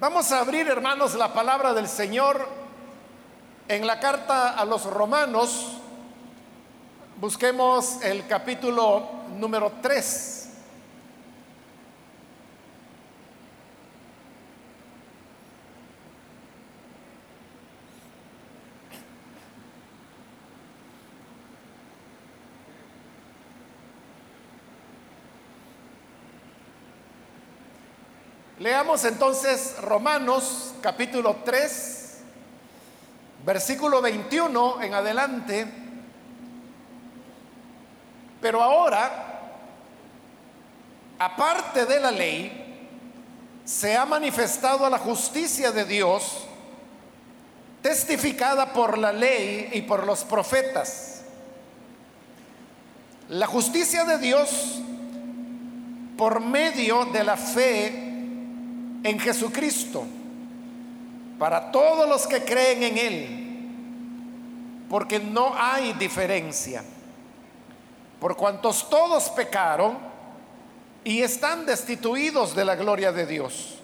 Vamos a abrir, hermanos, la palabra del Señor en la carta a los romanos. Busquemos el capítulo número 3. Leamos entonces Romanos capítulo 3, versículo 21 en adelante. Pero ahora, aparte de la ley, se ha manifestado la justicia de Dios, testificada por la ley y por los profetas. La justicia de Dios por medio de la fe en Jesucristo. Para todos los que creen en Él, porque no hay diferencia. Por cuantos todos pecaron y están destituidos de la gloria de Dios,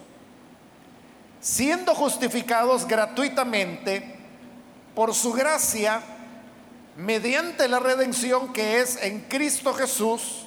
siendo justificados gratuitamente por su gracia mediante la redención que es en Cristo Jesús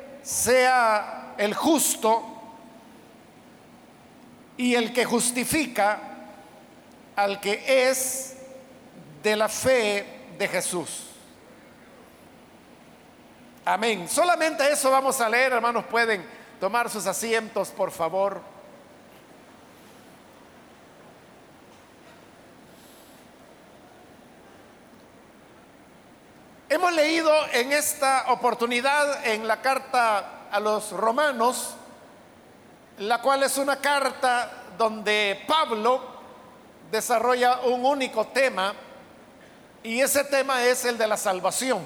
sea el justo y el que justifica al que es de la fe de Jesús. Amén. Solamente eso vamos a leer, hermanos. Pueden tomar sus asientos, por favor. Hemos leído en esta oportunidad en la carta a los romanos, la cual es una carta donde Pablo desarrolla un único tema y ese tema es el de la salvación.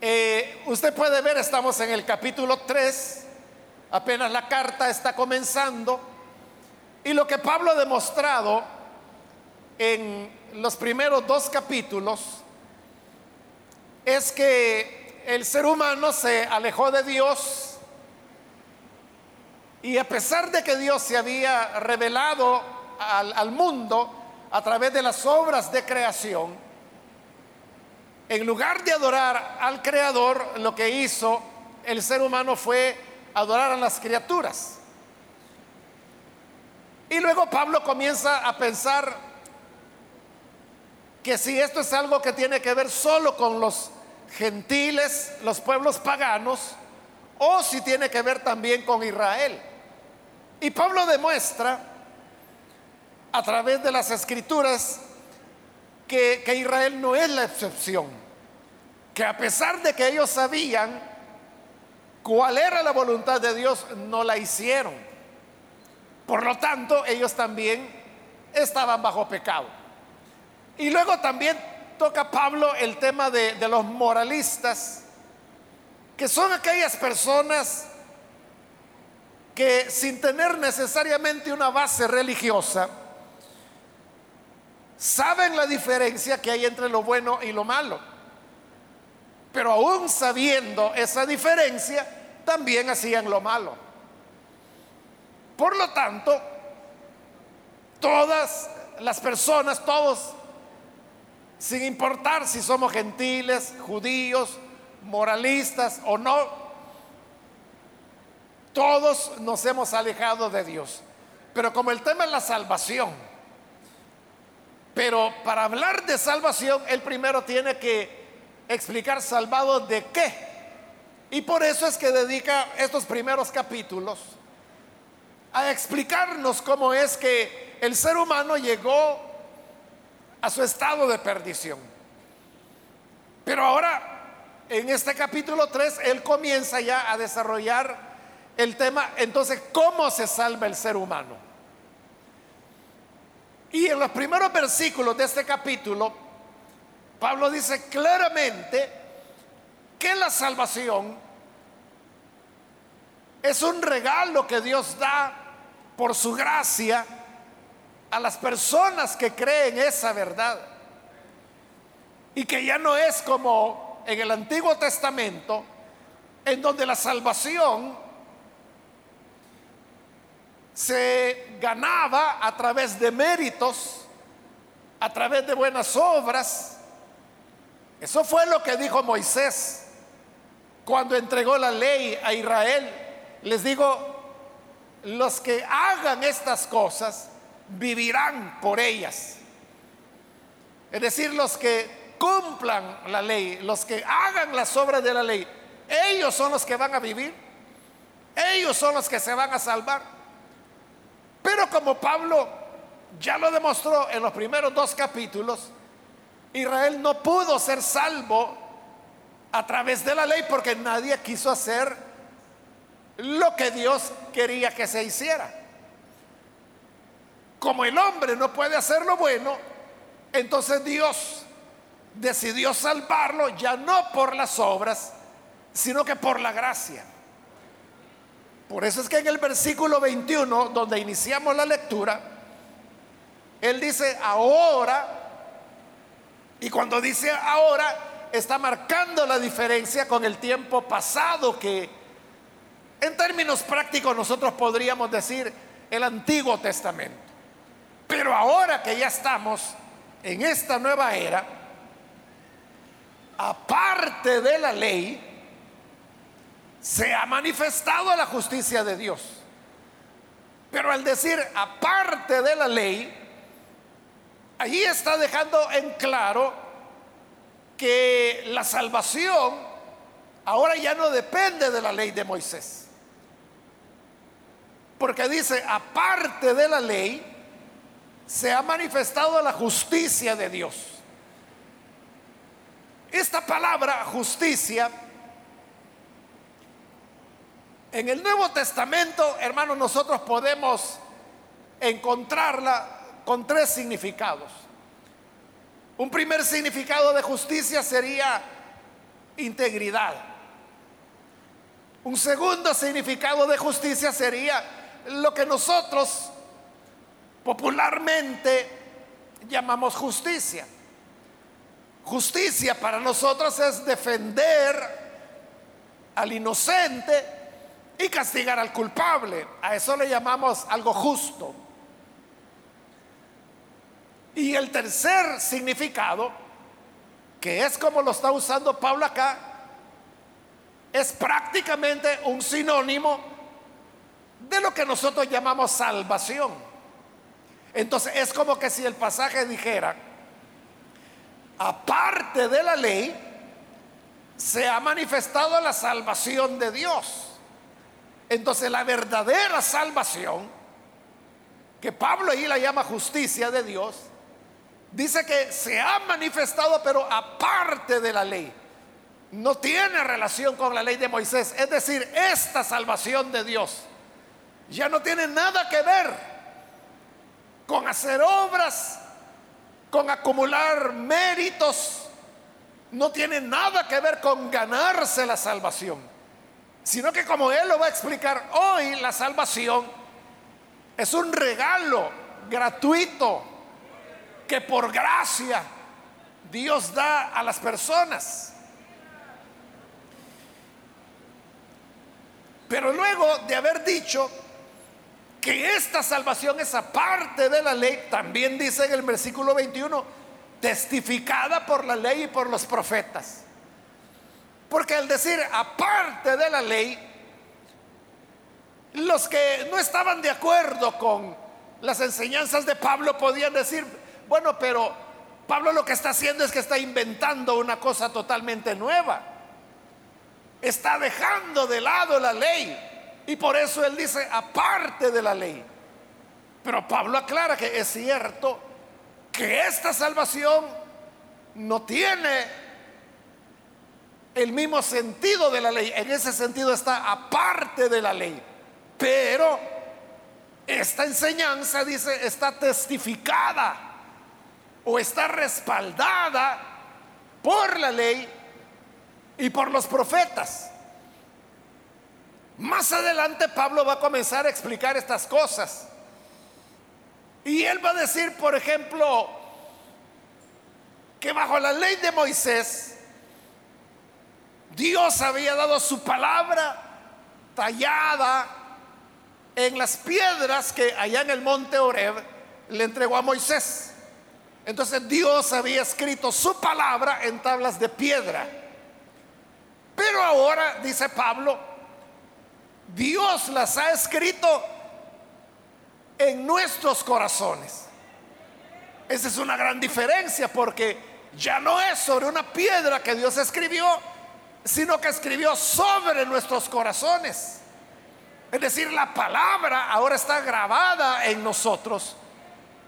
Eh, usted puede ver, estamos en el capítulo 3, apenas la carta está comenzando y lo que Pablo ha demostrado en los primeros dos capítulos es que el ser humano se alejó de Dios y a pesar de que Dios se había revelado al, al mundo a través de las obras de creación, en lugar de adorar al Creador, lo que hizo el ser humano fue adorar a las criaturas. Y luego Pablo comienza a pensar que si esto es algo que tiene que ver solo con los gentiles, los pueblos paganos, o si tiene que ver también con Israel. Y Pablo demuestra a través de las escrituras que, Israel no es la excepción, que a pesar de que ellos sabían cuál era la voluntad de Dios, no la hicieron. Por lo tanto, ellos también estaban bajo pecado. Y luego también toca Pablo el tema de, los moralistas, que son aquellas personas que sin tener necesariamente una base religiosa, saben la diferencia que hay entre lo bueno y lo malo. Pero aún sabiendo esa diferencia, también hacían lo malo. Por lo tanto, todas las personas, todos sin importar si somos gentiles, judíos, moralistas o no, todos nos hemos alejado de Dios. Pero como el tema es la salvación, pero para hablar de salvación, él primero tiene que explicar salvado de qué. Y por eso es que dedica estos primeros capítulos a explicarnos cómo es que el ser humano llegó a su estado de perdición. Pero ahora, en este capítulo 3, él comienza ya a desarrollar el tema, entonces, ¿cómo se salva el ser humano? Y en los primeros versículos de este capítulo, Pablo dice claramente que la salvación es un regalo que Dios da por su gracia a las personas que creen esa verdad. Y que ya no es como en el Antiguo Testamento, en donde la salvación se ganaba a través de méritos, a través de buenas obras. Eso fue lo que dijo Moisés cuando entregó la ley a Israel. Les digo, los que hagan estas cosas vivirán por ellas. Es decir, los que cumplan la ley, los que hagan las obras de la ley, ellos son los que van a vivir. Ellos son los que se van a salvar. Pero como Pablo ya lo demostró en los primeros dos capítulos, Israel no pudo ser salvo a través de la ley porque nadie quiso hacer lo que Dios quería que se hiciera. Como el hombre no puede hacer lo bueno, entonces Dios decidió salvarlo ya no por las obras, sino que por la gracia. Por eso es que en el versículo 21, donde iniciamos la lectura, él dice ahora, y cuando dice ahora, está marcando la diferencia con el tiempo pasado que en términos prácticos nosotros podríamos decir el Antiguo Testamento. Pero ahora que ya estamos en esta nueva era, aparte de la ley, se ha manifestado la justicia de Dios. Pero al decir aparte de la ley, allí está dejando en claro que la salvación ahora ya no depende de la ley de Moisés. Porque dice, aparte de la ley, se ha manifestado la justicia de Dios. Esta palabra justicia en el Nuevo Testamento, hermanos, nosotros podemos encontrarla con tres significados. Un primer significado de justicia sería integridad. Un segundo significado de justicia sería lo que nosotros popularmente llamamos justicia. Justicia para nosotros es defender al inocente y castigar al culpable. A eso le llamamos algo justo. Y el tercer significado, que es como lo está usando Pablo acá, es prácticamente un sinónimo de lo que nosotros llamamos salvación. Entonces es como que si el pasaje dijera, aparte de la ley, se ha manifestado la salvación de Dios. Entonces la verdadera salvación, que Pablo ahí la llama justicia de Dios, dice que se ha manifestado pero aparte de la ley. No tiene relación con la ley de Moisés. Es decir, esta salvación de Dios ya no tiene nada que ver con hacer obras, con acumular méritos. No tiene nada que ver con ganarse la salvación sino que como Él lo va a explicar hoy, la salvación es un regalo gratuito que por gracia Dios da a las personas. Pero luego de haber dicho que esta salvación es aparte de la ley, también dice en el versículo 21, testificada por la ley y por los profetas. Porque al decir aparte de la ley, los que no estaban de acuerdo con las enseñanzas de Pablo podían decir, bueno, pero Pablo lo que está haciendo es que está inventando una cosa totalmente nueva. Está dejando de lado la ley. Y por eso él dice, aparte de la ley. Pero Pablo aclara que es cierto que esta salvación no tiene el mismo sentido de la ley. En ese sentido está aparte de la ley. Pero esta enseñanza, dice, está testificada o está respaldada por la ley y por los profetas. Más adelante Pablo va a comenzar a explicar estas cosas. Y él va a decir, por ejemplo, que bajo la ley de Moisés, Dios había dado su palabra tallada en las piedras que allá en el monte Oreb le entregó a Moisés. Entonces Dios había escrito su palabra en tablas de piedra. Pero ahora, dice Pablo, Dios las ha escrito en nuestros corazones. Esa es una gran diferencia porque ya no es sobre una piedra que Dios escribió, sino que escribió sobre nuestros corazones. Es decir, la palabra ahora está grabada en nosotros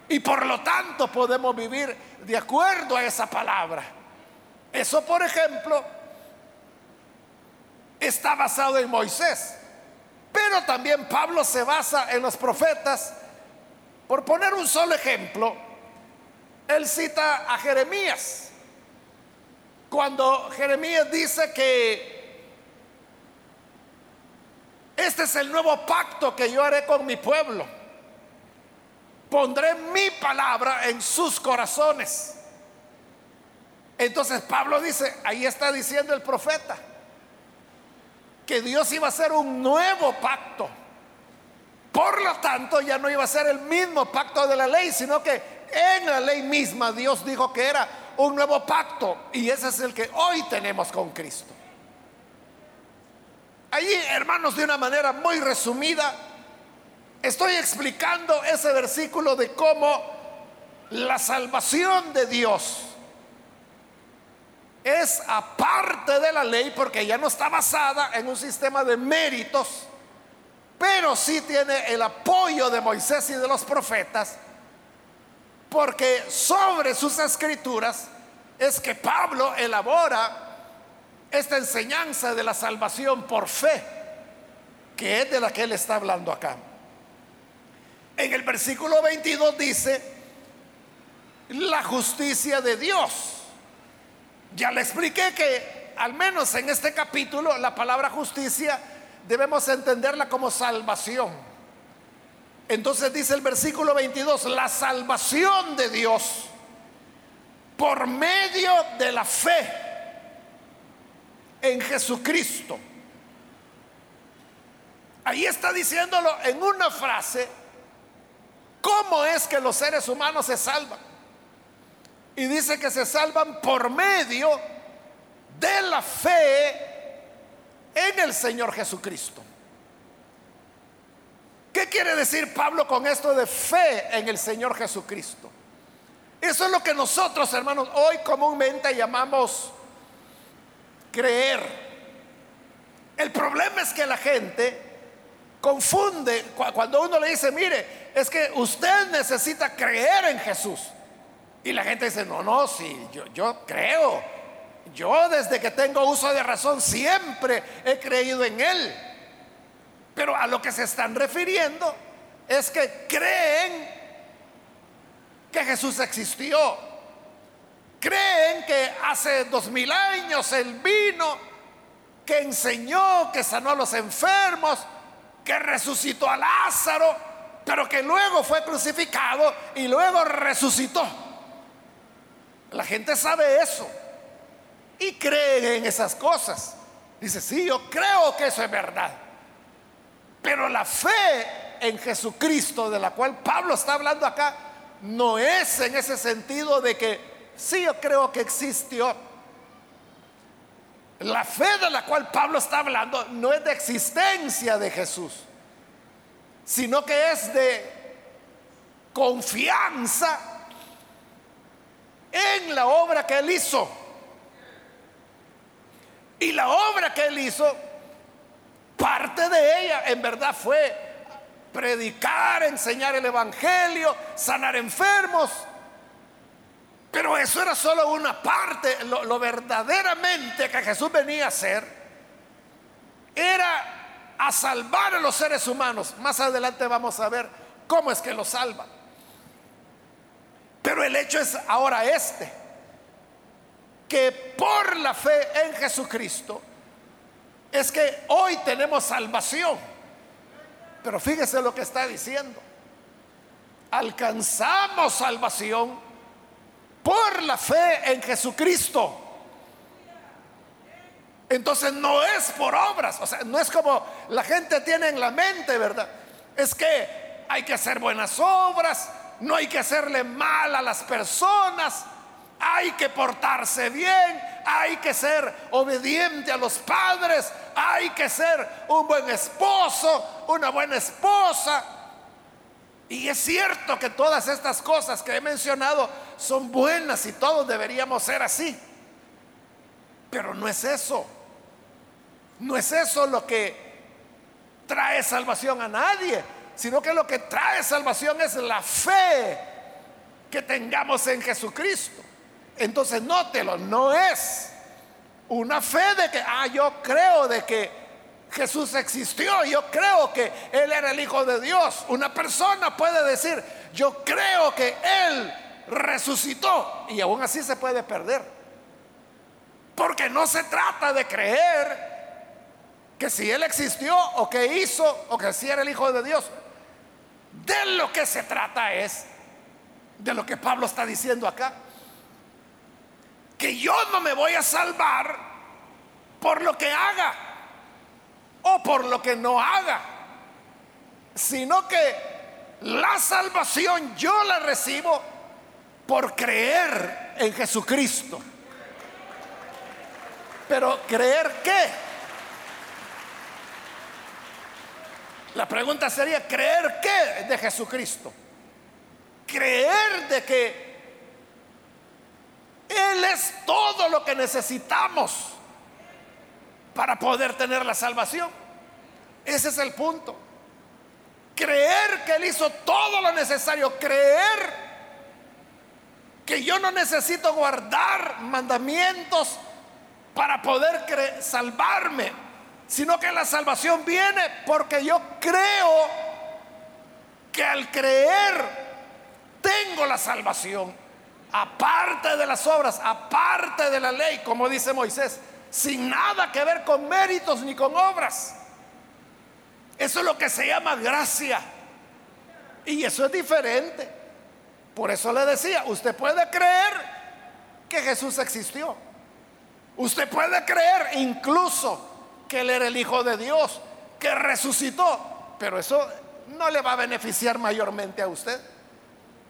y por lo tanto podemos vivir de acuerdo a esa palabra. Eso, por ejemplo, está basado en Moisés. Pero también Pablo se basa en los profetas. Por poner un solo ejemplo, él cita a Jeremías. Cuando Jeremías dice que este es el nuevo pacto que yo haré con mi pueblo. Pondré mi palabra en sus corazones. Entonces Pablo dice, ahí está diciendo el profeta, que Dios iba a hacer un nuevo pacto. Por lo tanto, ya no iba a ser el mismo pacto de la ley, sino que en la ley misma Dios dijo que era un nuevo pacto. Y ese es el que hoy tenemos con Cristo. Allí, hermanos, de una manera muy resumida, estoy explicando ese versículo de cómo la salvación de Dios es aparte de la ley porque ya no está basada en un sistema de méritos, pero sí tiene el apoyo de Moisés y de los profetas, porque sobre sus escrituras es que Pablo elabora esta enseñanza de la salvación por fe, que es de la que él está hablando acá. En el versículo 22 dice, la justicia de Dios ya le expliqué que al menos en este capítulo la palabra justicia debemos entenderla como salvación. Entonces dice el versículo 22, la salvación de Dios por medio de la fe en Jesucristo. Ahí está diciéndolo en una frase, ¿cómo es que los seres humanos se salvan? Y dice que se salvan por medio de la fe en el Señor Jesucristo. ¿Qué quiere decir Pablo con esto de fe en el Señor Jesucristo? Eso es lo que nosotros, hermanos, hoy comúnmente llamamos creer. El problema es que la gente confunde cuando uno le dice, mire, es que usted necesita creer en Jesús. Y la gente dice, no, no, sí, yo, yo creo. Yo desde que tengo uso de razón siempre he creído en Él. Pero a lo que se están refiriendo es que creen que Jesús existió. Creen que hace dos mil años Él vino, que enseñó, que sanó a los enfermos, que resucitó a Lázaro, pero que luego fue crucificado y luego resucitó. La gente sabe eso y cree en esas cosas. Dice, sí, yo creo que eso es verdad. Pero la fe en Jesucristo de la cual Pablo está hablando acá no es en ese sentido de que sí, yo creo que existió. La fe de la cual Pablo está hablando no es de existencia de Jesús, sino que es de confianza en la obra que él hizo. Y la obra que él hizo, parte de ella en verdad fue predicar, enseñar el Evangelio, sanar enfermos. Pero eso era solo una parte. Lo, verdaderamente que Jesús venía a hacer era a salvar a los seres humanos. Más adelante vamos a ver cómo es que los salva. Pero el hecho es ahora este, que por la fe en Jesucristo es que hoy tenemos salvación. Pero fíjese lo que está diciendo. Alcanzamos salvación por la fe en Jesucristo. Entonces no es por obras, o sea, no es como la gente tiene en la mente, ¿verdad? Es que hay que hacer buenas obras, no hay que hacerle mal a las personas, hay que portarse bien, hay que ser obediente a los padres, hay que ser un buen esposo, una buena esposa. Y es cierto que todas estas cosas que he mencionado son buenas y todos deberíamos ser así. Pero no es eso. No es eso lo que trae salvación a nadie, sino que lo que trae salvación es la fe que tengamos en Jesucristo. Entonces, nótelo, no es una fe de que, ah, yo creo de que Jesús existió, yo creo que Él era el Hijo de Dios. Una persona puede decir, yo creo que Él resucitó y aún así se puede perder. Porque no se trata de creer que si Él existió o que hizo o que si era el Hijo de Dios. De lo que se trata es de lo que Pablo está diciendo acá. Que yo no me voy a salvar por lo que haga o por lo que no haga, sino que la salvación yo la recibo por creer en Jesucristo. Pero creer qué? La pregunta sería, ¿creer qué de Jesucristo? Creer de que Él es todo lo que necesitamos para poder tener la salvación. Ese es el punto. Creer que Él hizo todo lo necesario. Creer que yo no necesito guardar mandamientos para poder salvarme sino que la salvación viene porque yo creo que al creer tengo la salvación, aparte de las obras, aparte de la ley, como dice Moisés, sin nada que ver con méritos ni con obras. Eso es lo que se llama gracia. Y eso es diferente. Por eso le decía, usted puede creer que Jesús existió. Usted puede creer incluso que Él era el Hijo de Dios, que resucitó. Pero eso no le va a beneficiar mayormente a usted.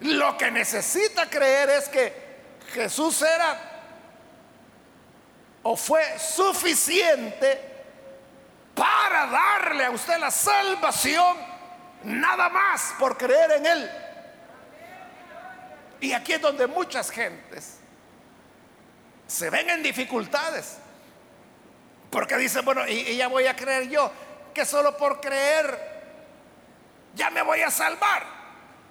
Lo que necesita creer es que Jesús era o fue suficiente para darle a usted la salvación, nada más por creer en Él. Y aquí es donde muchas gentes se ven en dificultades. Porque dice, bueno, y, ya voy a creer yo que solo por creer ya me voy a salvar.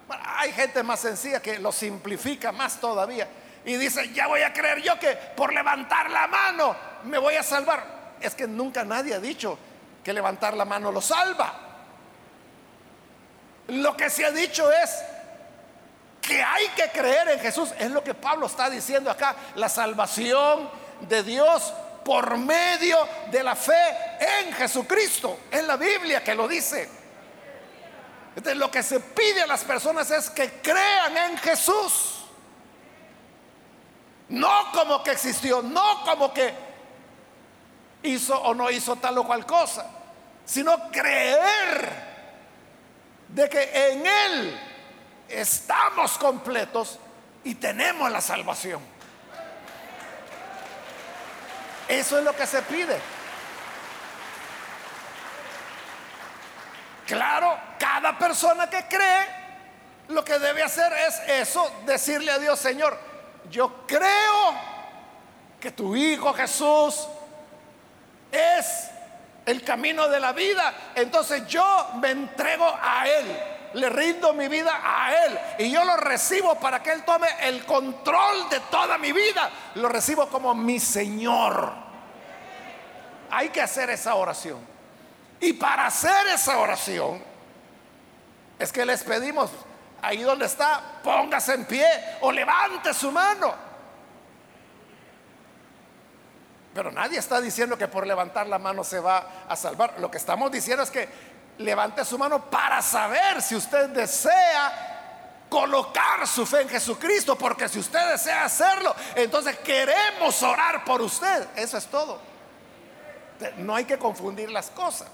hay gente más sencilla que lo simplifica más todavía. Y dice, ya voy a creer yo que por levantar la mano me voy a salvar. Es que nunca nadie ha dicho que levantar la mano lo salva. Lo que se ha dicho es que hay que creer en Jesús. Es lo que Pablo está diciendo acá. La salvación de Dios por medio de la fe en Jesucristo. Es la Biblia que lo dice. Entonces lo que se pide a las personas es que crean en Jesús. No como que existió, no como que hizo o no hizo tal o cual cosa, sino creer de que en Él estamos completos y tenemos la salvación. Eso es lo que se pide. Claro, cada persona que cree lo que debe hacer es eso, decirle a Dios, Señor, yo creo que tu Hijo Jesús es el camino de la vida, entonces yo me entrego a Él. Le rindo mi vida a Él y yo lo recibo para que Él tome el control de toda mi vida. Lo recibo como mi Señor. Hay que hacer esa oración. Y para hacer esa oración, es que les pedimos, ahí donde está, póngase en pie o levante su mano. Pero nadie está diciendo que por levantar la mano se va a salvar. Lo que estamos diciendo es que levante su mano para saber si usted desea colocar su fe en Jesucristo, porque si usted desea hacerlo, entonces queremos orar por usted. Eso es todo. No hay que confundir las cosas.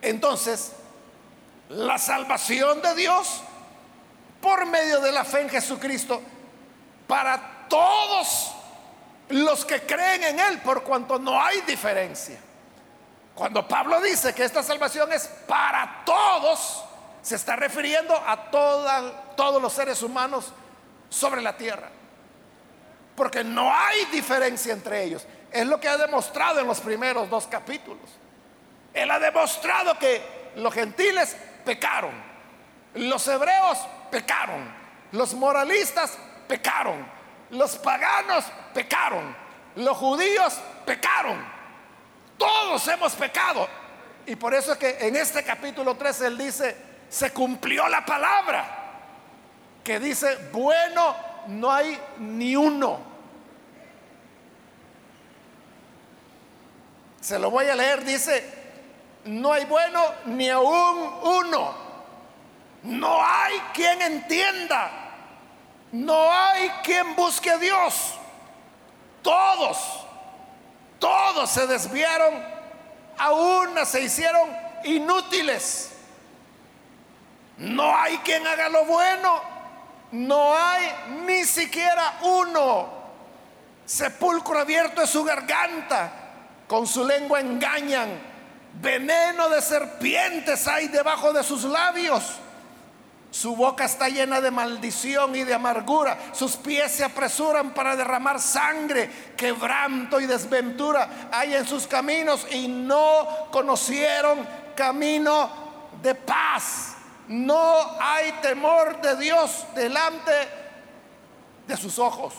Entonces, la salvación de Dios por medio de la fe en Jesucristo para todos los que creen en Él, por cuanto no hay diferencia. Cuando Pablo dice que esta salvación es para todos, se está refiriendo a todos los seres humanos sobre la tierra. Porque no hay diferencia entre ellos. Es lo que ha demostrado en los primeros dos capítulos. Él ha demostrado que los gentiles pecaron, los hebreos pecaron, los moralistas pecaron, los paganos pecaron, los judíos pecaron, todos hemos pecado. Y por eso es que en este capítulo 3 él dice, se cumplió la palabra, que dice, bueno, no hay ni uno. Se lo voy a leer, dice, no hay bueno ni aún uno. No hay quien entienda. No hay quien busque a Dios. Todos, todos se desviaron. A una se hicieron inútiles. No hay quien haga lo bueno. No hay ni siquiera uno. Sepulcro abierto es su garganta. Con su lengua engañan Veneno de serpientes hay debajo de sus labios. Su boca está llena de maldición y de amargura. Sus pies se apresuran para derramar sangre. Quebranto y desventura hay en sus caminos y no conocieron camino de paz. No hay temor de Dios delante de sus ojos.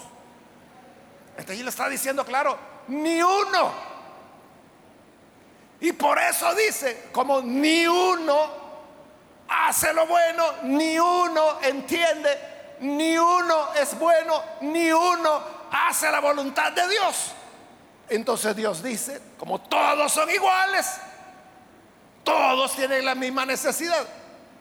Este allí le está diciendo claro, ni uno y por eso dice, como ni uno hace lo bueno, ni uno entiende, ni uno es bueno, ni uno hace la voluntad de Dios. Entonces Dios dice, como todos son iguales, todos tienen la misma necesidad,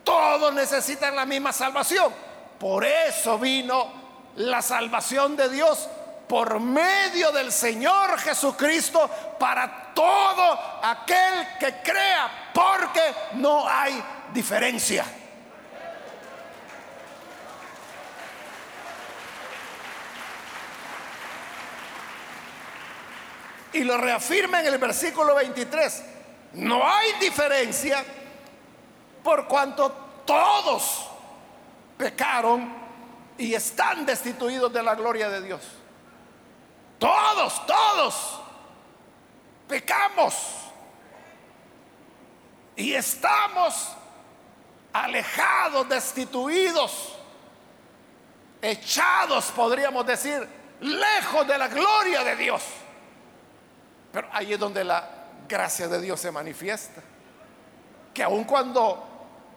todos necesitan la misma salvación. Por eso vino la salvación de Dios por medio del Señor Jesucristo para todo aquel que crea, porque no hay diferencia. Y lo reafirma en el versículo 23. No hay diferencia por cuanto todos pecaron y están destituidos de la gloria de Dios. Todos, todos pecamos. Y estamos alejados, destituidos, echados, podríamos decir, lejos de la gloria de Dios. Pero ahí es donde la gracia de Dios se manifiesta. Que aun cuando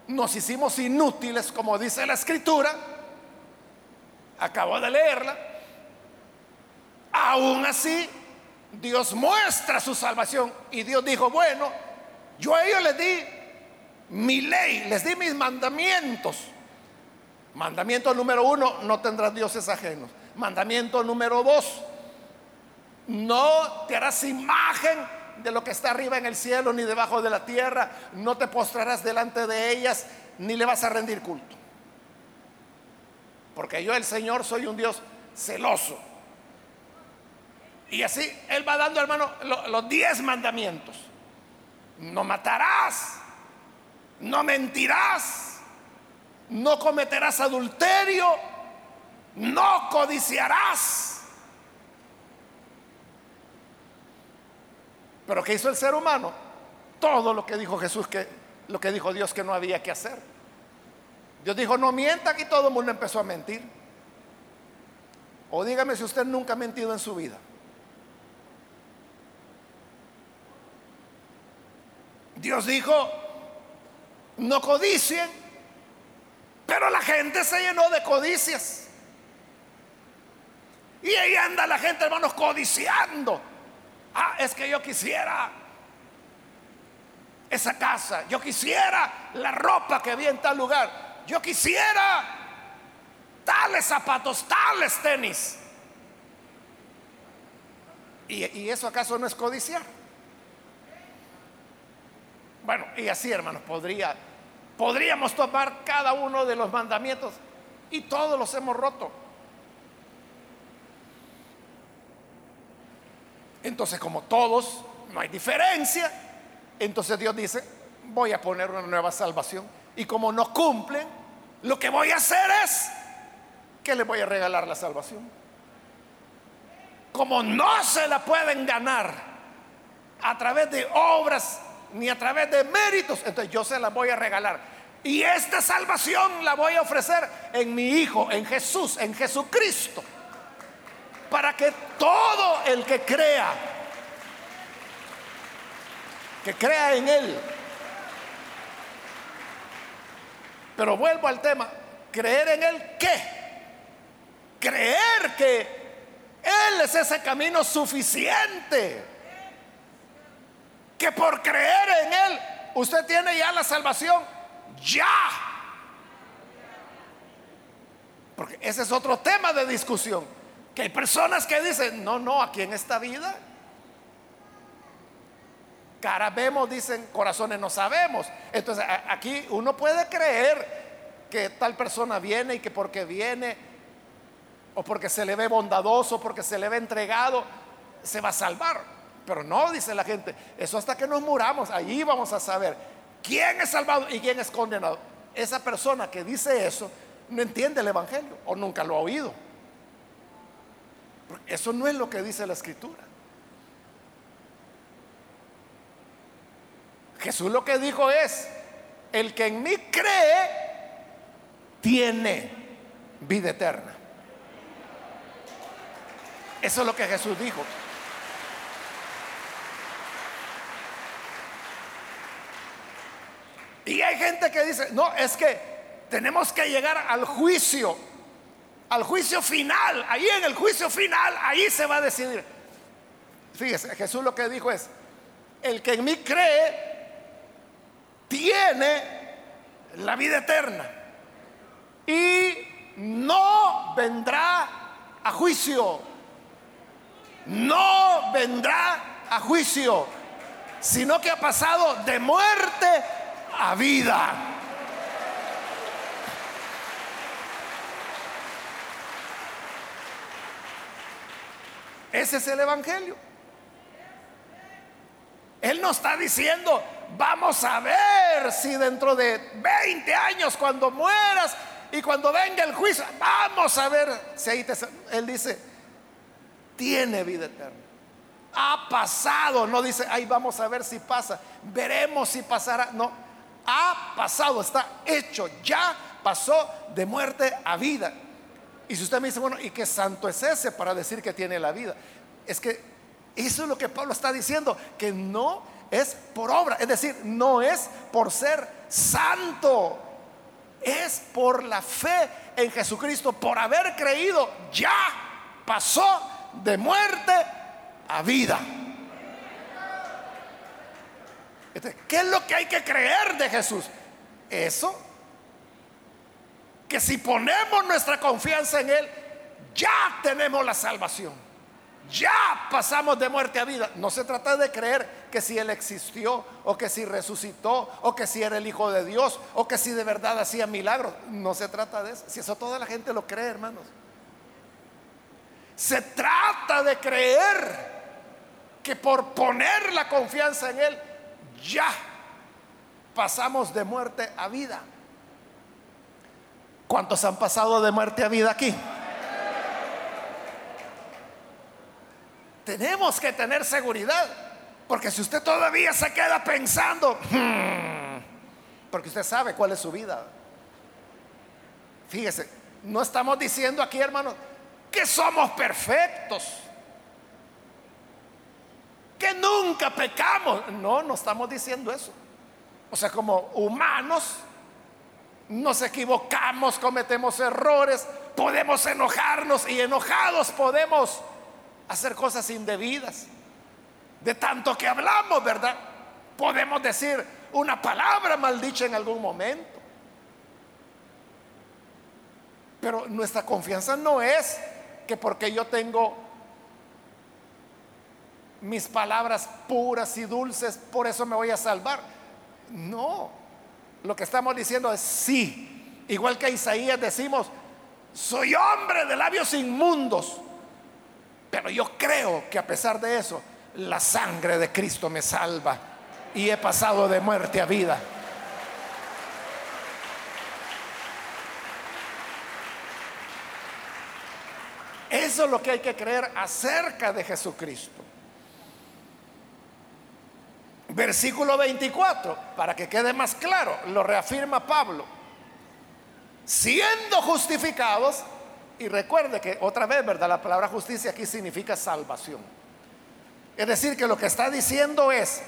nos hicimos inútiles, como dice la escritura, acabo de leerla, Aún así, Dios muestra su salvación. Y Dios dijo, bueno, yo a ellos les di mi ley, les di mis mandamientos. Mandamiento número uno, no tendrás dioses ajenos. Mandamiento número dos, no te harás imagen de lo que está arriba en el cielo ni debajo de la tierra. No te postrarás delante de ellas ni le vas a rendir culto. Porque yo el Señor soy un Dios celoso y así él va dando, hermano, los diez mandamientos. No matarás, no mentirás, no cometerás adulterio, no codiciarás. Pero ¿qué hizo el ser humano? Todo lo que dijo Jesús que lo que dijo Dios que no había que hacer. Dios dijo, no mientan y todo el mundo empezó a mentir. O dígame si usted nunca ha mentido en su vida. Dios dijo, no codicien, pero la gente se llenó de codicias. Y ahí anda la gente, hermanos, codiciando. Ah, es que yo quisiera esa casa, yo quisiera la ropa que vi en tal lugar, yo quisiera tales zapatos, tales tenis. ¿Y, y eso acaso no es codiciar? Bueno, y así, hermanos, podría, podríamos tomar cada uno de los mandamientos y todos los hemos roto. Entonces, como todos, no hay diferencia, entonces Dios dice, voy a poner una nueva salvación. Y como no cumplen, lo que voy a hacer es que les voy a regalar la salvación. Como no se la pueden ganar a través de obras ni a través de méritos, entonces yo se la voy a regalar. Y esta salvación la voy a ofrecer en mi Hijo, en Jesús, en Jesucristo. Para que todo el que crea, que crea en Él, pero vuelvo al tema, creer en Él, ¿qué? Creer que Él es ese camino suficiente, que por creer en Él usted tiene ya la salvación, ya. Porque ese es otro tema de discusión. Que hay personas que dicen, no, no, aquí en esta vida, cara vemos, dicen, corazones no sabemos. Entonces aquí uno puede creer que tal persona viene y que porque viene, o porque se le ve bondadoso, porque se le ve entregado, se va a salvar. Pero no, dice la gente, eso hasta que nos muramos, allí vamos a saber quién es salvado y quién es condenado. Esa persona que dice eso no entiende el Evangelio o nunca lo ha oído. Eso no es lo que dice la escritura. Jesús lo que dijo es, el que en mí cree, tiene vida eterna. Eso es lo que Jesús dijo. Y hay gente que dice, no, es que tenemos que llegar al juicio al juicio final, ahí en el juicio final, ahí se va a decidir. Fíjese, Jesús lo que dijo es, el que en mí cree, tiene la vida eterna y no vendrá a juicio, no vendrá a juicio, sino que ha pasado de muerte a vida. Ese es el Evangelio. Él no está diciendo, vamos a ver si dentro de 20 años, cuando mueras y cuando venga el juicio, vamos a ver si ahí te... Él dice, tiene vida eterna. Ha pasado, no dice, ahí vamos a ver si pasa, veremos si pasará. No, ha pasado, está hecho, ya pasó de muerte a vida. Y si usted me dice, bueno, ¿y qué santo es ese para decir que tiene la vida? Es que eso es lo que Pablo está diciendo, que no es por obra, es decir, no es por ser santo, es por la fe en Jesucristo, por haber creído, ya pasó de muerte a vida. ¿Qué es lo que hay que creer de Jesús? Eso que si ponemos nuestra confianza en Él, ya tenemos la salvación. Ya pasamos de muerte a vida. No se trata de creer que si Él existió, o que si resucitó, o que si era el Hijo de Dios, o que si de verdad hacía milagros. No se trata de eso. Si eso toda la gente lo cree, hermanos. Se trata de creer que por poner la confianza en Él, ya pasamos de muerte a vida. ¿Cuántos han pasado de muerte a vida aquí? Tenemos que tener seguridad, porque si usted todavía se queda pensando, hmm, porque usted sabe cuál es su vida. Fíjese, no estamos diciendo aquí, hermanos, que somos perfectos, que nunca pecamos. No, no estamos diciendo eso. O sea, como humanos, nos equivocamos, cometemos errores, podemos enojarnos y enojados podemos hacer cosas indebidas. De tanto que hablamos, ¿verdad? Podemos decir una palabra maldicha en algún momento. Pero nuestra confianza no es que porque yo tengo mis palabras puras y dulces, por eso me voy a salvar. No, lo que estamos diciendo es sí. Igual que a Isaías decimos, soy hombre de labios inmundos, pero yo creo que a pesar de eso, la sangre de Cristo me salva y he pasado de muerte a vida. Eso es lo que hay que creer acerca de Jesucristo. Versículo 24, para que quede más claro, lo reafirma Pablo. Siendo justificados, y recuerde que otra vez, ¿verdad? La palabra justicia aquí significa salvación. Es decir, que lo que está diciendo es,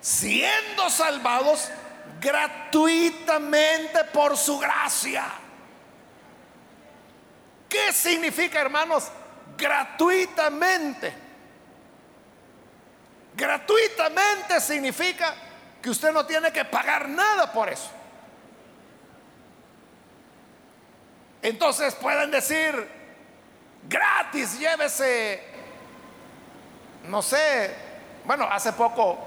siendo salvados gratuitamente por su gracia. ¿Qué significa, hermanos? Gratuitamente. Gratuitamente significa que usted no tiene que pagar nada por eso. Entonces pueden decir, gratis, llévese, no sé, bueno, hace poco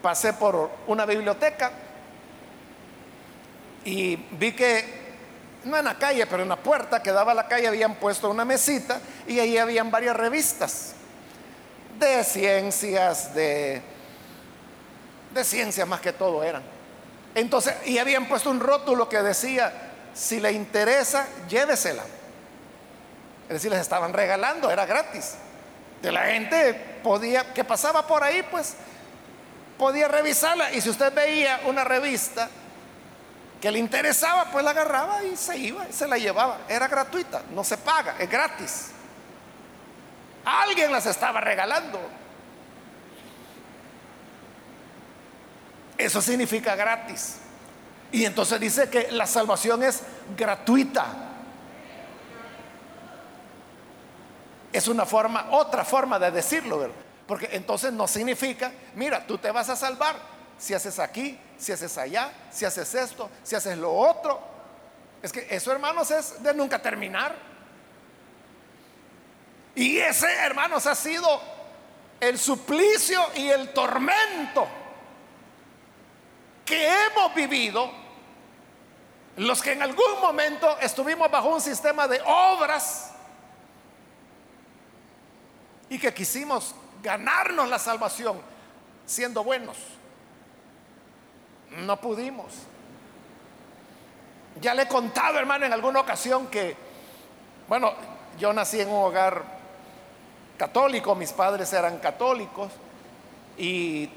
pasé por una biblioteca y vi que no en la calle, pero en la puerta que daba a la calle habían puesto una mesita y ahí habían varias revistas de ciencias, de, de ciencia más que todo eran. Entonces, y habían puesto un rótulo que decía, si le interesa, llévesela. Es decir, les estaban regalando, era gratis. De la gente podía, que pasaba por ahí, pues podía revisarla. Y si usted veía una revista, que le interesaba, pues la agarraba y se iba, se la llevaba. Era gratuita, no se paga, es gratis. Alguien las estaba regalando. Eso significa gratis. Y entonces dice que la salvación es gratuita. Es una forma, otra forma de decirlo, Porque entonces no significa, mira, tú te vas a salvar si haces aquí, si haces allá, si haces esto, si haces lo otro. Es que eso, hermanos, es de nunca terminar. Y ese, hermanos, ha sido el suplicio y el tormento que hemos vivido los que en algún momento estuvimos bajo un sistema de obras y que quisimos ganarnos la salvación siendo buenos. No pudimos. Ya le he contado, hermano, en alguna ocasión que, bueno, yo nací en un hogar católico, mis padres eran católicos y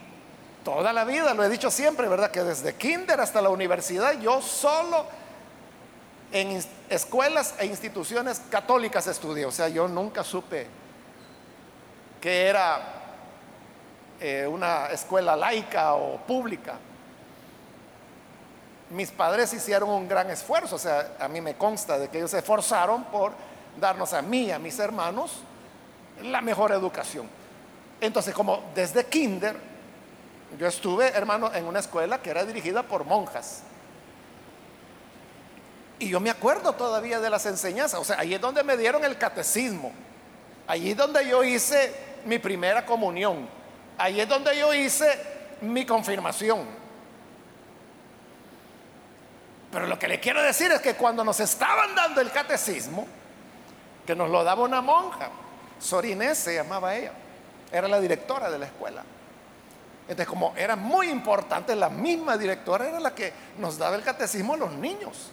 toda la vida, lo he dicho siempre, ¿verdad? Que desde kinder hasta la universidad yo solo en escuelas e instituciones católicas estudié, o sea, yo nunca supe que era eh, una escuela laica o pública mis padres hicieron un gran esfuerzo, o sea, a mí me consta de que ellos se esforzaron por darnos a mí, a mis hermanos, la mejor educación. Entonces, como desde kinder, yo estuve, hermano, en una escuela que era dirigida por monjas. Y yo me acuerdo todavía de las enseñanzas, o sea, ahí es donde me dieron el catecismo, allí es donde yo hice mi primera comunión, ahí es donde yo hice mi confirmación. Pero lo que le quiero decir es que cuando nos estaban dando el catecismo, que nos lo daba una monja, Sorinés se llamaba ella, era la directora de la escuela. Entonces, como era muy importante, la misma directora era la que nos daba el catecismo a los niños.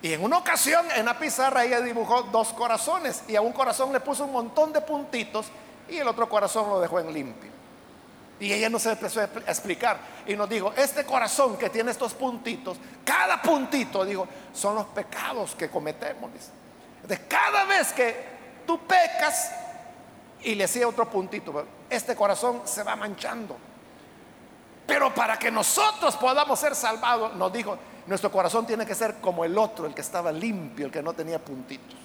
Y en una ocasión, en la pizarra, ella dibujó dos corazones y a un corazón le puso un montón de puntitos y el otro corazón lo dejó en limpio. Y ella nos empezó a explicar y nos dijo, este corazón que tiene estos puntitos, cada puntito, dijo, son los pecados que cometemos. De cada vez que tú pecas y le sigue otro puntito, este corazón se va manchando. Pero para que nosotros podamos ser salvados, nos dijo, nuestro corazón tiene que ser como el otro, el que estaba limpio, el que no tenía puntitos.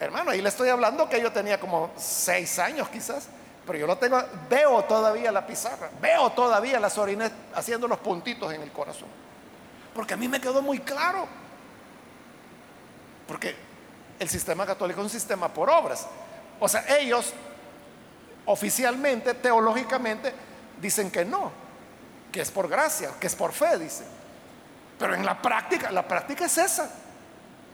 Hermano, ahí le estoy hablando que yo tenía como seis años quizás, pero yo lo tengo, veo todavía la pizarra, veo todavía las orines haciendo los puntitos en el corazón. Porque a mí me quedó muy claro. Porque el sistema católico es un sistema por obras. O sea, ellos oficialmente, teológicamente, dicen que no, que es por gracia, que es por fe, dicen. Pero en la práctica, la práctica es esa.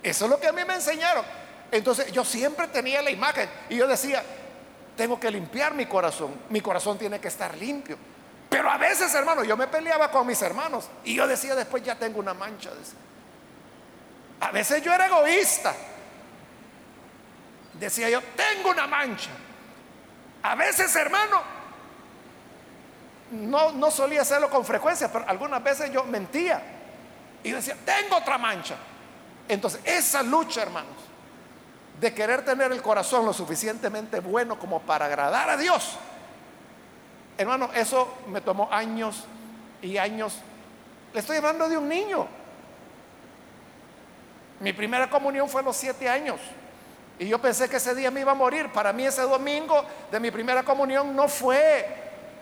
Eso es lo que a mí me enseñaron. Entonces yo siempre tenía la imagen y yo decía, tengo que limpiar mi corazón, mi corazón tiene que estar limpio. Pero a veces, hermano, yo me peleaba con mis hermanos y yo decía después ya tengo una mancha. A veces yo era egoísta. Decía yo, tengo una mancha. A veces, hermano, no, no solía hacerlo con frecuencia, pero algunas veces yo mentía. Y decía, tengo otra mancha. Entonces, esa lucha, hermanos, de querer tener el corazón lo suficientemente bueno como para agradar a Dios. Hermano, eso me tomó años y años. Le estoy hablando de un niño. Mi primera comunión fue a los siete años. Y yo pensé que ese día me iba a morir. Para mí ese domingo de mi primera comunión no fue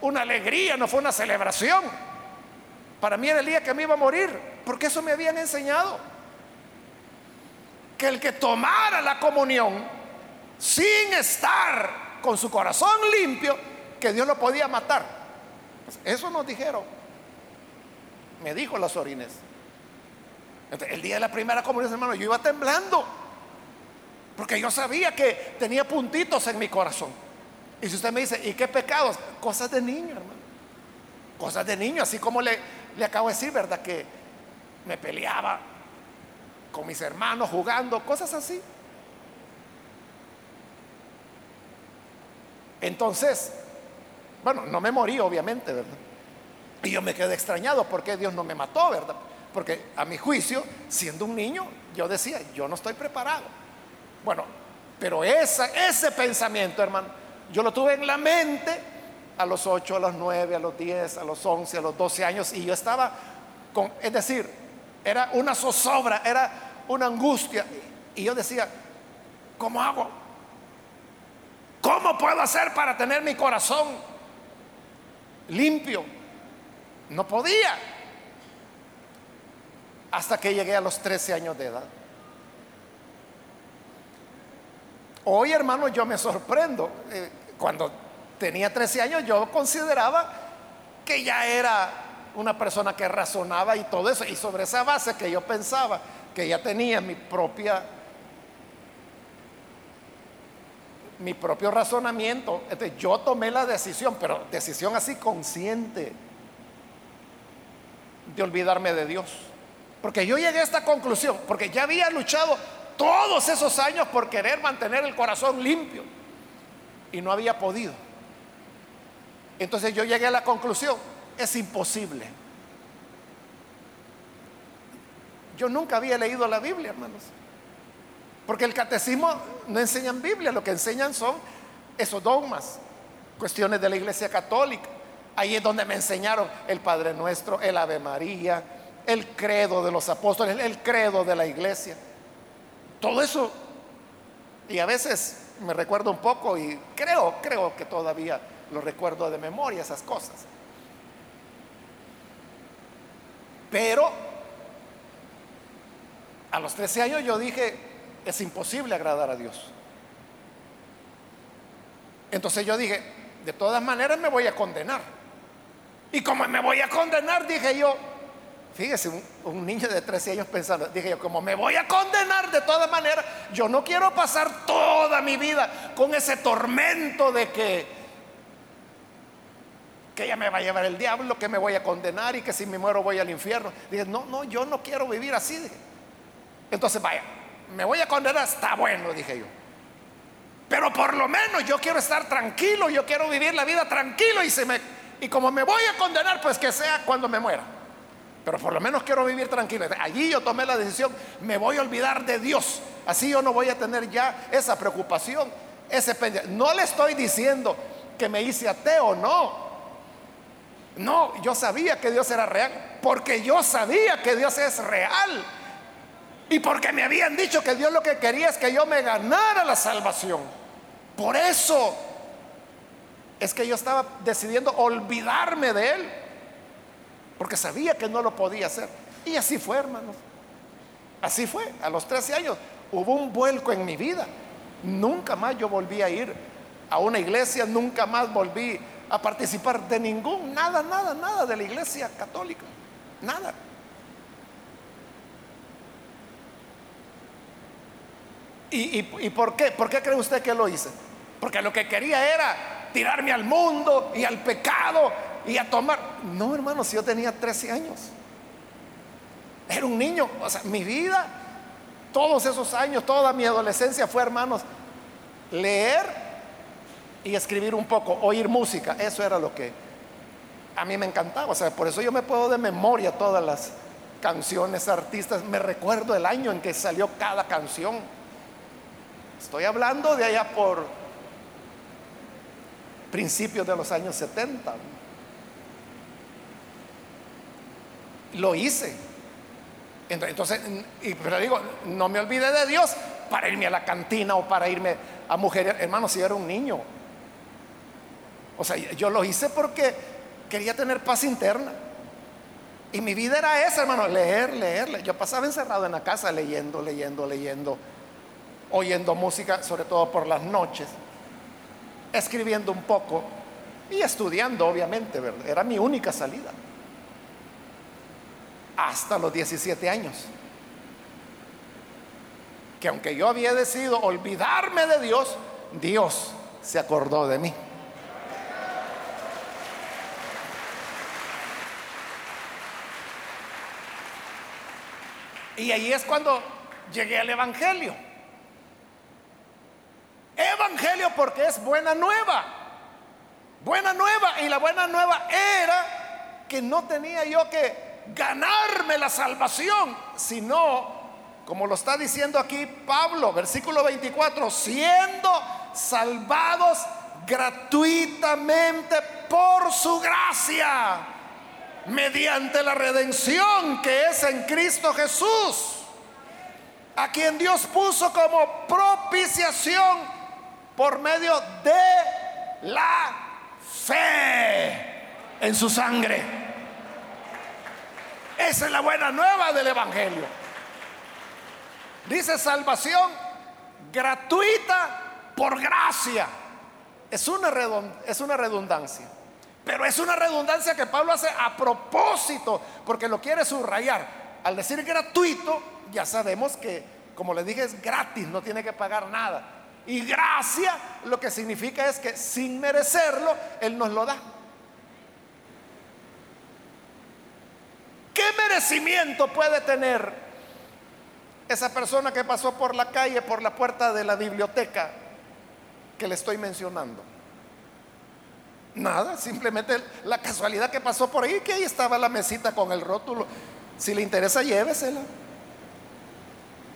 una alegría, no fue una celebración. Para mí era el día que me iba a morir, porque eso me habían enseñado. Que el que tomara la comunión sin estar con su corazón limpio, que Dios lo podía matar. Eso nos dijeron. Me dijo las orines. El día de la primera comunión, hermano, yo iba temblando. Porque yo sabía que tenía puntitos en mi corazón. Y si usted me dice, ¿y qué pecados? Cosas de niño, hermano. Cosas de niño, así como le, le acabo de decir, ¿verdad? Que me peleaba con mis hermanos jugando, cosas así. Entonces, bueno, no me morí, obviamente, ¿verdad? Y yo me quedé extrañado porque Dios no me mató, ¿verdad? Porque a mi juicio, siendo un niño, yo decía, yo no estoy preparado. Bueno, pero ese pensamiento, hermano, yo lo tuve en la mente a los 8, a los 9, a los 10, a los 11, a los 12 años y yo estaba con, es decir, era una zozobra, era una angustia y yo decía, ¿cómo hago? ¿Cómo puedo hacer para tener mi corazón limpio? No podía. Hasta que llegué a los 13 años de edad. Hoy, hermano, yo me sorprendo. Eh, cuando tenía 13 años, yo consideraba que ya era una persona que razonaba y todo eso. Y sobre esa base que yo pensaba que ya tenía mi propia mi propio razonamiento. Entonces, yo tomé la decisión, pero decisión así consciente de olvidarme de Dios. Porque yo llegué a esta conclusión, porque ya había luchado todos esos años por querer mantener el corazón limpio y no había podido. Entonces yo llegué a la conclusión, es imposible. Yo nunca había leído la Biblia, hermanos. Porque el catecismo no enseñan Biblia, lo que enseñan son esos dogmas, cuestiones de la iglesia católica. Ahí es donde me enseñaron el Padre Nuestro, el Ave María, el credo de los apóstoles, el credo de la iglesia. Todo eso, y a veces me recuerdo un poco y creo, creo que todavía lo recuerdo de memoria esas cosas. Pero a los 13 años yo dije, es imposible agradar a Dios. Entonces yo dije, de todas maneras me voy a condenar. Y como me voy a condenar, dije yo, Fíjese, un, niño de 13 años pensando, dije yo, como me voy a condenar de todas maneras, yo no quiero pasar toda mi vida con ese tormento de que, que ya me va a llevar el diablo, que me voy a condenar y que si me muero voy al infierno. Dije, no, no, yo no quiero vivir así. Entonces, vaya, me voy a condenar, está bueno, dije yo. Pero por lo menos yo quiero estar tranquilo, yo quiero vivir la vida tranquilo y, como me voy a condenar, pues que sea cuando me muera. Pero por lo menos quiero vivir tranquilo. Allí yo tomé la decisión, me voy a olvidar de Dios. Así yo no voy a tener ya esa preocupación, ese. No le estoy diciendo que me hice ateo, no. No, yo sabía que Dios era real, porque yo sabía que Dios es real. Y porque me habían dicho que Dios lo que quería es que yo me ganara la salvación. Por eso es que yo estaba decidiendo olvidarme de Él. Porque sabía que no lo podía hacer. Y así fue, hermanos. Así fue. A los 13 años hubo un vuelco en mi vida. Nunca más yo volví a ir a una iglesia, nunca más volví a participar de ningún, nada, nada, nada de la iglesia católica. Nada. ¿Y, por qué? ¿Por qué cree usted que lo hice? Porque lo que quería era tirarme al mundo y al pecado y a tomar. No, hermano, si yo tenía 13 años. Era un niño. O sea, mi vida, todos esos años, toda mi adolescencia fue, hermanos, leer y escribir un poco, oír música. Eso era lo que a mí me encantaba. O sea, por eso yo me puedo de memoria todas las canciones, artistas. Me recuerdo el año en que salió cada canción Estoy hablando de allá por principios de los años 70. Lo hice. Entonces, pero digo, no me olvide de Dios para irme a la cantina o para irme a mujeres. Hermano, si era un niño. O sea, yo lo hice porque quería tener paz interna. Y mi vida era esa, hermano, leer, leer. Yo pasaba encerrado en la casa leyendo, leyendo, leyendo oyendo música, sobre todo por las noches, escribiendo un poco y estudiando, obviamente, era mi única salida. Hasta los 17 años. Que aunque yo había decidido olvidarme de Dios, Dios se acordó de mí. Y ahí es cuando llegué al Evangelio. Evangelio porque es buena nueva. Buena nueva. Y la buena nueva era que no tenía yo que ganarme la salvación, sino, como lo está diciendo aquí Pablo, versículo 24, siendo salvados gratuitamente por su gracia, mediante la redención que es en Cristo Jesús, a quien Dios puso como propiciación por medio de la fe en su sangre. Esa es la buena nueva del Evangelio. Dice salvación gratuita por gracia. Es una, es una redundancia. Pero es una redundancia que Pablo hace a propósito porque lo quiere subrayar. Al decir gratuito, ya sabemos que, como le dije, es gratis, no tiene que pagar nada. Y gracia lo que significa es que sin merecerlo, Él nos lo da. ¿Qué puede tener esa persona que pasó por la calle, por la puerta de la biblioteca que le estoy mencionando? Nada, simplemente la casualidad que pasó por ahí, que ahí estaba la mesita con el rótulo. Si le interesa, llévesela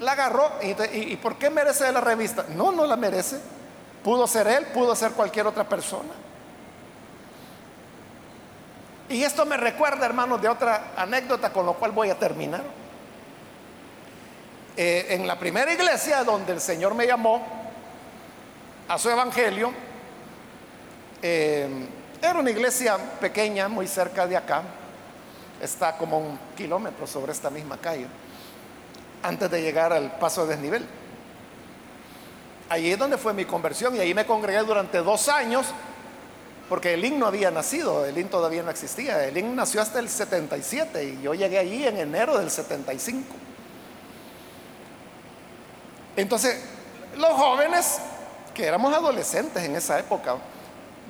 la agarró y, ¿por qué merece la revista? No, no la merece. Pudo ser él, pudo ser cualquier otra persona. Y esto me recuerda, hermanos, de otra anécdota con lo cual voy a terminar. Eh, en la primera iglesia donde el Señor me llamó a su evangelio, eh, era una iglesia pequeña, muy cerca de acá, está como un kilómetro sobre esta misma calle antes de llegar al paso de desnivel. Allí es donde fue mi conversión y ahí me congregué durante dos años porque el no había nacido, el todavía no existía, el nació hasta el 77 y yo llegué allí en enero del 75. Entonces, los jóvenes, que éramos adolescentes en esa época,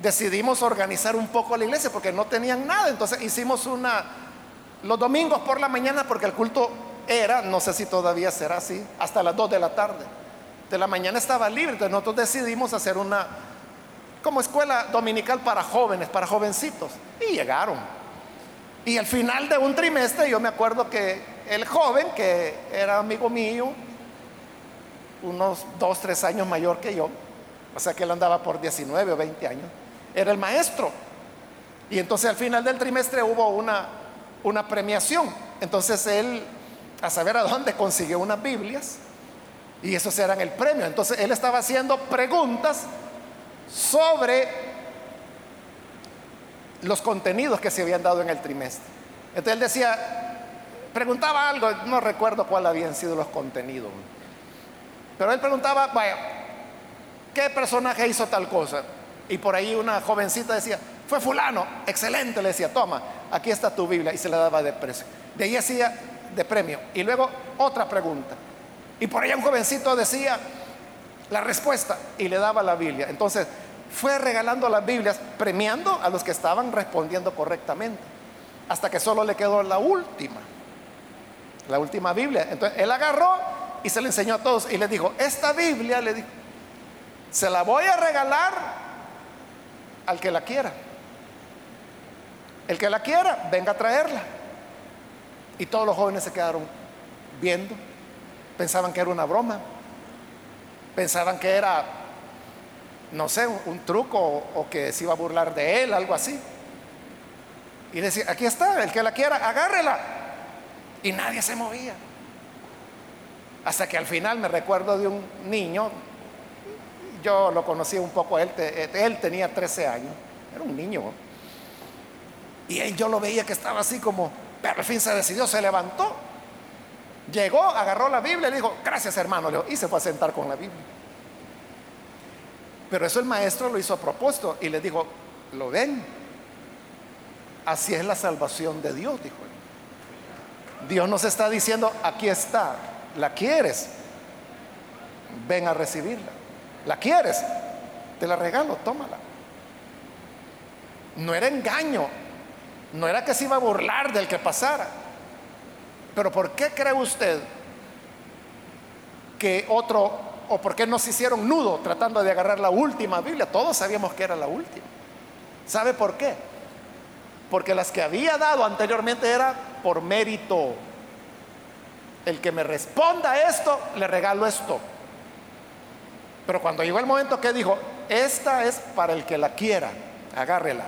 decidimos organizar un poco la iglesia porque no tenían nada, entonces hicimos una, los domingos por la mañana porque el culto era, no sé si todavía será así, hasta las 2 de la tarde. de la mañana estaba libre, entonces nosotros decidimos hacer una como escuela dominical para jóvenes, para jovencitos. Y llegaron. Y al final de un trimestre yo me acuerdo que el joven, que era amigo mío, unos dos, tres años mayor que yo, o sea que él andaba por 19 o 20 años, era el maestro. Y entonces al final del trimestre hubo una, una premiación. Entonces él, a saber a dónde consiguió unas Biblias, y esos eran el premio. Entonces él estaba haciendo preguntas sobre los contenidos que se habían dado en el trimestre. Entonces él decía, preguntaba algo, no recuerdo cuál habían sido los contenidos, pero él preguntaba, vaya, ¿qué personaje hizo tal cosa? Y por ahí una jovencita decía, fue fulano, excelente, le decía, toma, aquí está tu Biblia, y se la daba de precio. De ahí hacía de premio. Y luego otra pregunta. Y por ahí un jovencito decía la respuesta y le daba la Biblia. Entonces fue regalando las Biblias, premiando a los que estaban respondiendo correctamente, hasta que solo le quedó la última, la última Biblia. Entonces él agarró y se la enseñó a todos y le dijo, esta Biblia, se la voy a regalar al que la quiera. El que la quiera, venga a traerla. Y todos los jóvenes se quedaron viendo, pensaban que era una broma, pensaban que era no sé, un, truco o, que se iba a burlar de él, algo así. Y decía, aquí está, el que la quiera, agárrela. Y nadie se movía. Hasta que al final me recuerdo de un niño, yo lo conocí un poco, él, él tenía 13 años, era un niño. Y él, yo lo veía que estaba así como, pero al fin se decidió, se levantó, llegó, agarró la Biblia y le dijo, gracias hermano, y se fue a sentar con la Biblia. Pero eso el maestro lo hizo a propósito y le dijo, ¿lo ven? Así es la salvación de Dios, dijo. Dios nos está diciendo, aquí está, ¿la quieres? Ven a recibirla. ¿La quieres? Te la regalo, tómala. No era engaño, no era que se iba a burlar del que pasara. Pero ¿por qué cree usted que otro o por qué no se hicieron nudo tratando de agarrar la última Biblia. Todos sabíamos que era la última. ¿Sabe por qué? Porque las que había dado anteriormente era por mérito. El que me responda esto, le regalo esto. Pero cuando llegó el momento que dijo, esta es para el que la quiera, agárrela.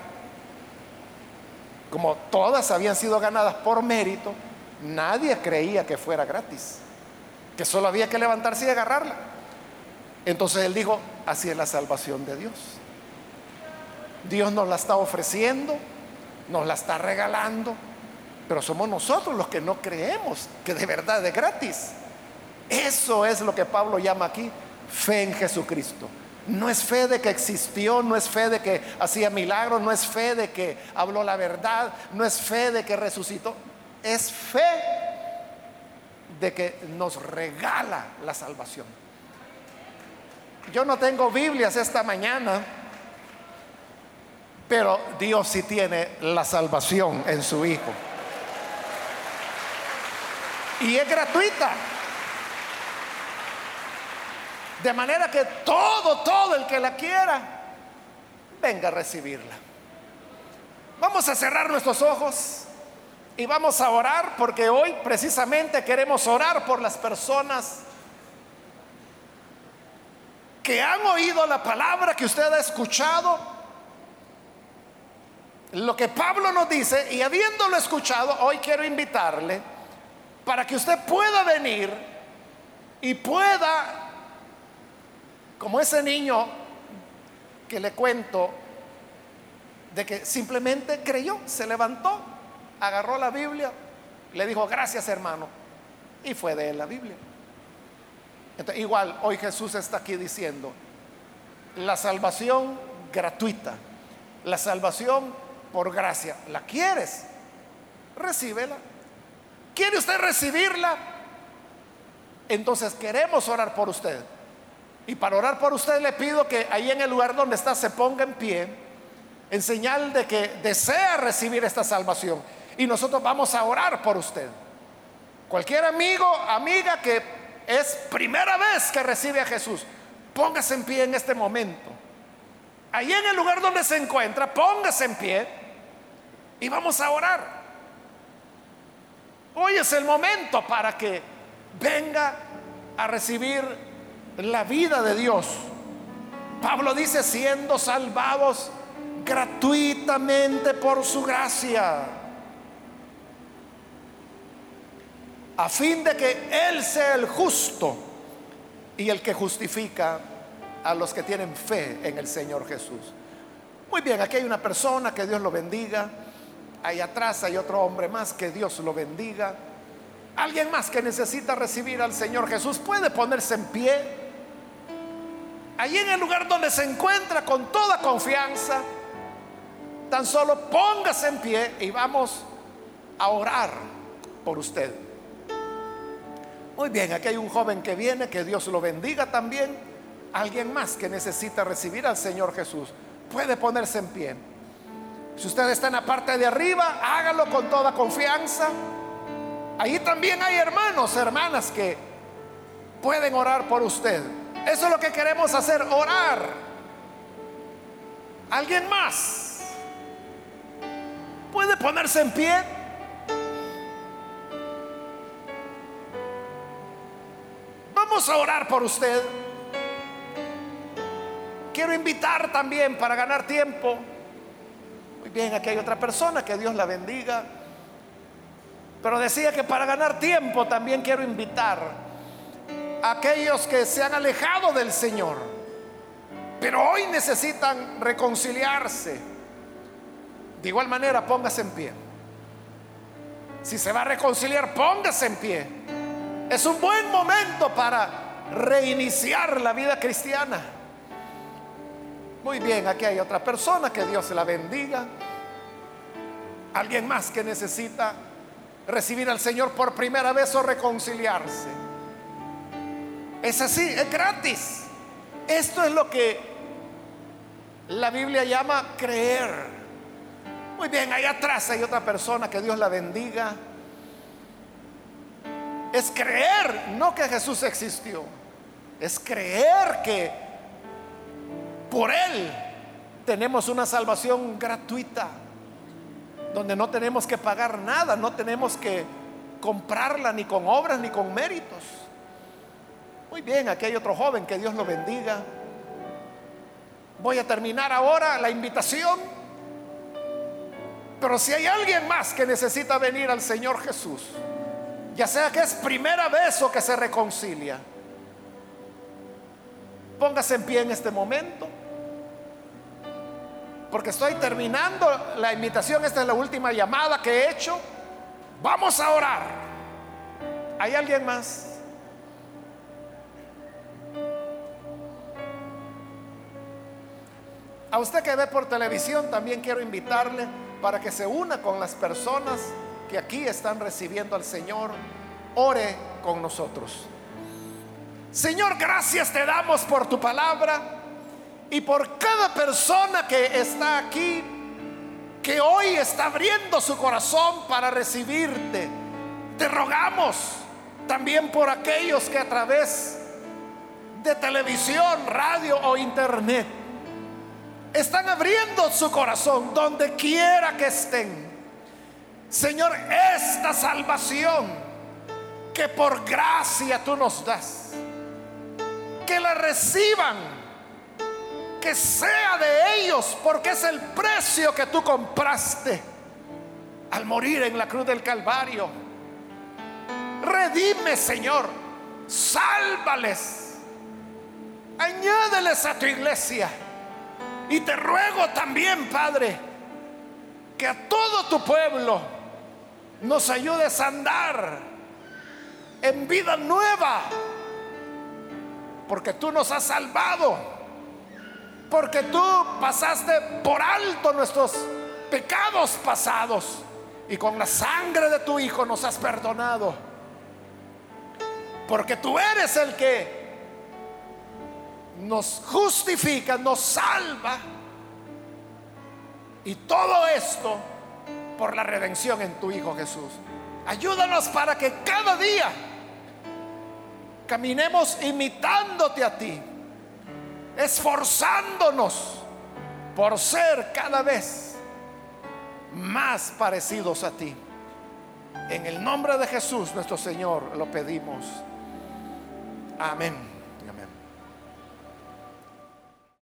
Como todas habían sido ganadas por mérito, nadie creía que fuera gratis, que solo había que levantarse y agarrarla. Entonces él dijo, así es la salvación de Dios. Dios nos la está ofreciendo, nos la está regalando, pero somos nosotros los que no creemos que de verdad es gratis. Eso es lo que Pablo llama aquí fe en Jesucristo. No es fe de que existió, no es fe de que hacía milagros, no es fe de que habló la verdad, no es fe de que resucitó, es fe de que nos regala la salvación. Yo no tengo Biblias esta mañana, pero Dios sí tiene la salvación en su Hijo. Y es gratuita. De manera que todo, todo el que la quiera, venga a recibirla. Vamos a cerrar nuestros ojos y vamos a orar porque hoy precisamente queremos orar por las personas que han oído la palabra que usted ha escuchado, lo que Pablo nos dice, y habiéndolo escuchado, hoy quiero invitarle para que usted pueda venir y pueda, como ese niño que le cuento, de que simplemente creyó, se levantó, agarró la Biblia, le dijo, gracias hermano, y fue de él la Biblia igual, hoy Jesús está aquí diciendo, la salvación gratuita, la salvación por gracia, ¿la quieres? Recíbela. ¿Quiere usted recibirla? Entonces queremos orar por usted. Y para orar por usted le pido que ahí en el lugar donde está se ponga en pie en señal de que desea recibir esta salvación. Y nosotros vamos a orar por usted. Cualquier amigo, amiga que es primera vez que recibe a Jesús, póngase en pie en este momento. Ahí en el lugar donde se encuentra, póngase en pie y vamos a orar. Hoy es el momento para que venga a recibir la vida de Dios. Pablo dice, siendo salvados gratuitamente por su gracia, a fin de que Él sea el justo y el que justifica a los que tienen fe en el Señor Jesús. Muy bien, aquí hay una persona, que Dios lo bendiga. Ahí atrás hay otro hombre más, que Dios lo bendiga. Alguien más que necesita recibir al Señor Jesús puede ponerse en pie. Allí en el lugar donde se encuentra con toda confianza, tan solo póngase en pie y vamos a orar por usted. Muy bien, aquí hay un joven que viene, que Dios lo bendiga también. Alguien más que necesita recibir al Señor Jesús puede ponerse en pie. Si usted está en la parte de arriba, hágalo con toda confianza. Ahí también hay hermanos, hermanas que pueden orar por usted. Eso es lo que queremos hacer, orar. ¿Alguien más? ¿Puede ponerse en pie? Vamos a orar por usted. Quiero invitar también para ganar tiempo muy bien, aquí hay otra persona, que Dios la bendiga. Pero decía que para ganar tiempo también quiero invitar a aquellos que se han alejado del Señor, pero hoy necesitan reconciliarse. De igual manera, póngase en pie. Si se va a reconciliar, póngase en pie. Es un buen momento para reiniciar la vida cristiana. Muy bien, aquí hay otra persona, que Dios la bendiga. Alguien más que necesita recibir al Señor por primera vez o reconciliarse. Es así, es gratis. Esto es lo que la Biblia llama creer. Muy bien, ahí atrás hay otra persona, que Dios la bendiga. Es creer, no que Jesús existió. Es creer que por Él tenemos una salvación gratuita, donde no tenemos que pagar nada, no tenemos que comprarla ni con obras ni con méritos. Muy bien, aquí hay otro joven, que Dios lo bendiga. Voy a terminar ahora la invitación. Pero si hay alguien más que necesita venir al Señor Jesús, ya sea que es primera vez o que se reconcilia, póngase en pie en este momento porque estoy terminando la invitación, esta es la última llamada que he hecho. Vamos a orar. ¿Hay alguien más? A usted que ve por televisión también quiero invitarle para que se una con las personas que aquí están recibiendo al Señor. Ore con nosotros. Señor, gracias te damos por tu palabra y por cada persona que está aquí, que hoy está abriendo su corazón para recibirte. Te rogamos también por aquellos que a través de televisión, radio o internet están abriendo su corazón donde quiera que estén. Señor, esta salvación que por gracia tú nos das, que la reciban que sea de ellos, porque es el precio que tú compraste al morir en la cruz del Calvario. Redime, Señor, sálvales, añádeles a tu iglesia. Y te ruego también, Padre, que a todo tu pueblo nos ayudes a andar en vida nueva, porque tú nos has salvado porque tú pasaste por alto nuestros pecados pasados y con la sangre de tu Hijo nos has perdonado. Porque tú eres el que nos justifica, nos salva. Y todo esto por la redención en tu Hijo Jesús. Ayúdanos para que cada día caminemos imitándote a ti, esforzándonos por ser cada vez más parecidos a ti. En el nombre de Jesús nuestro Señor lo pedimos. Amén.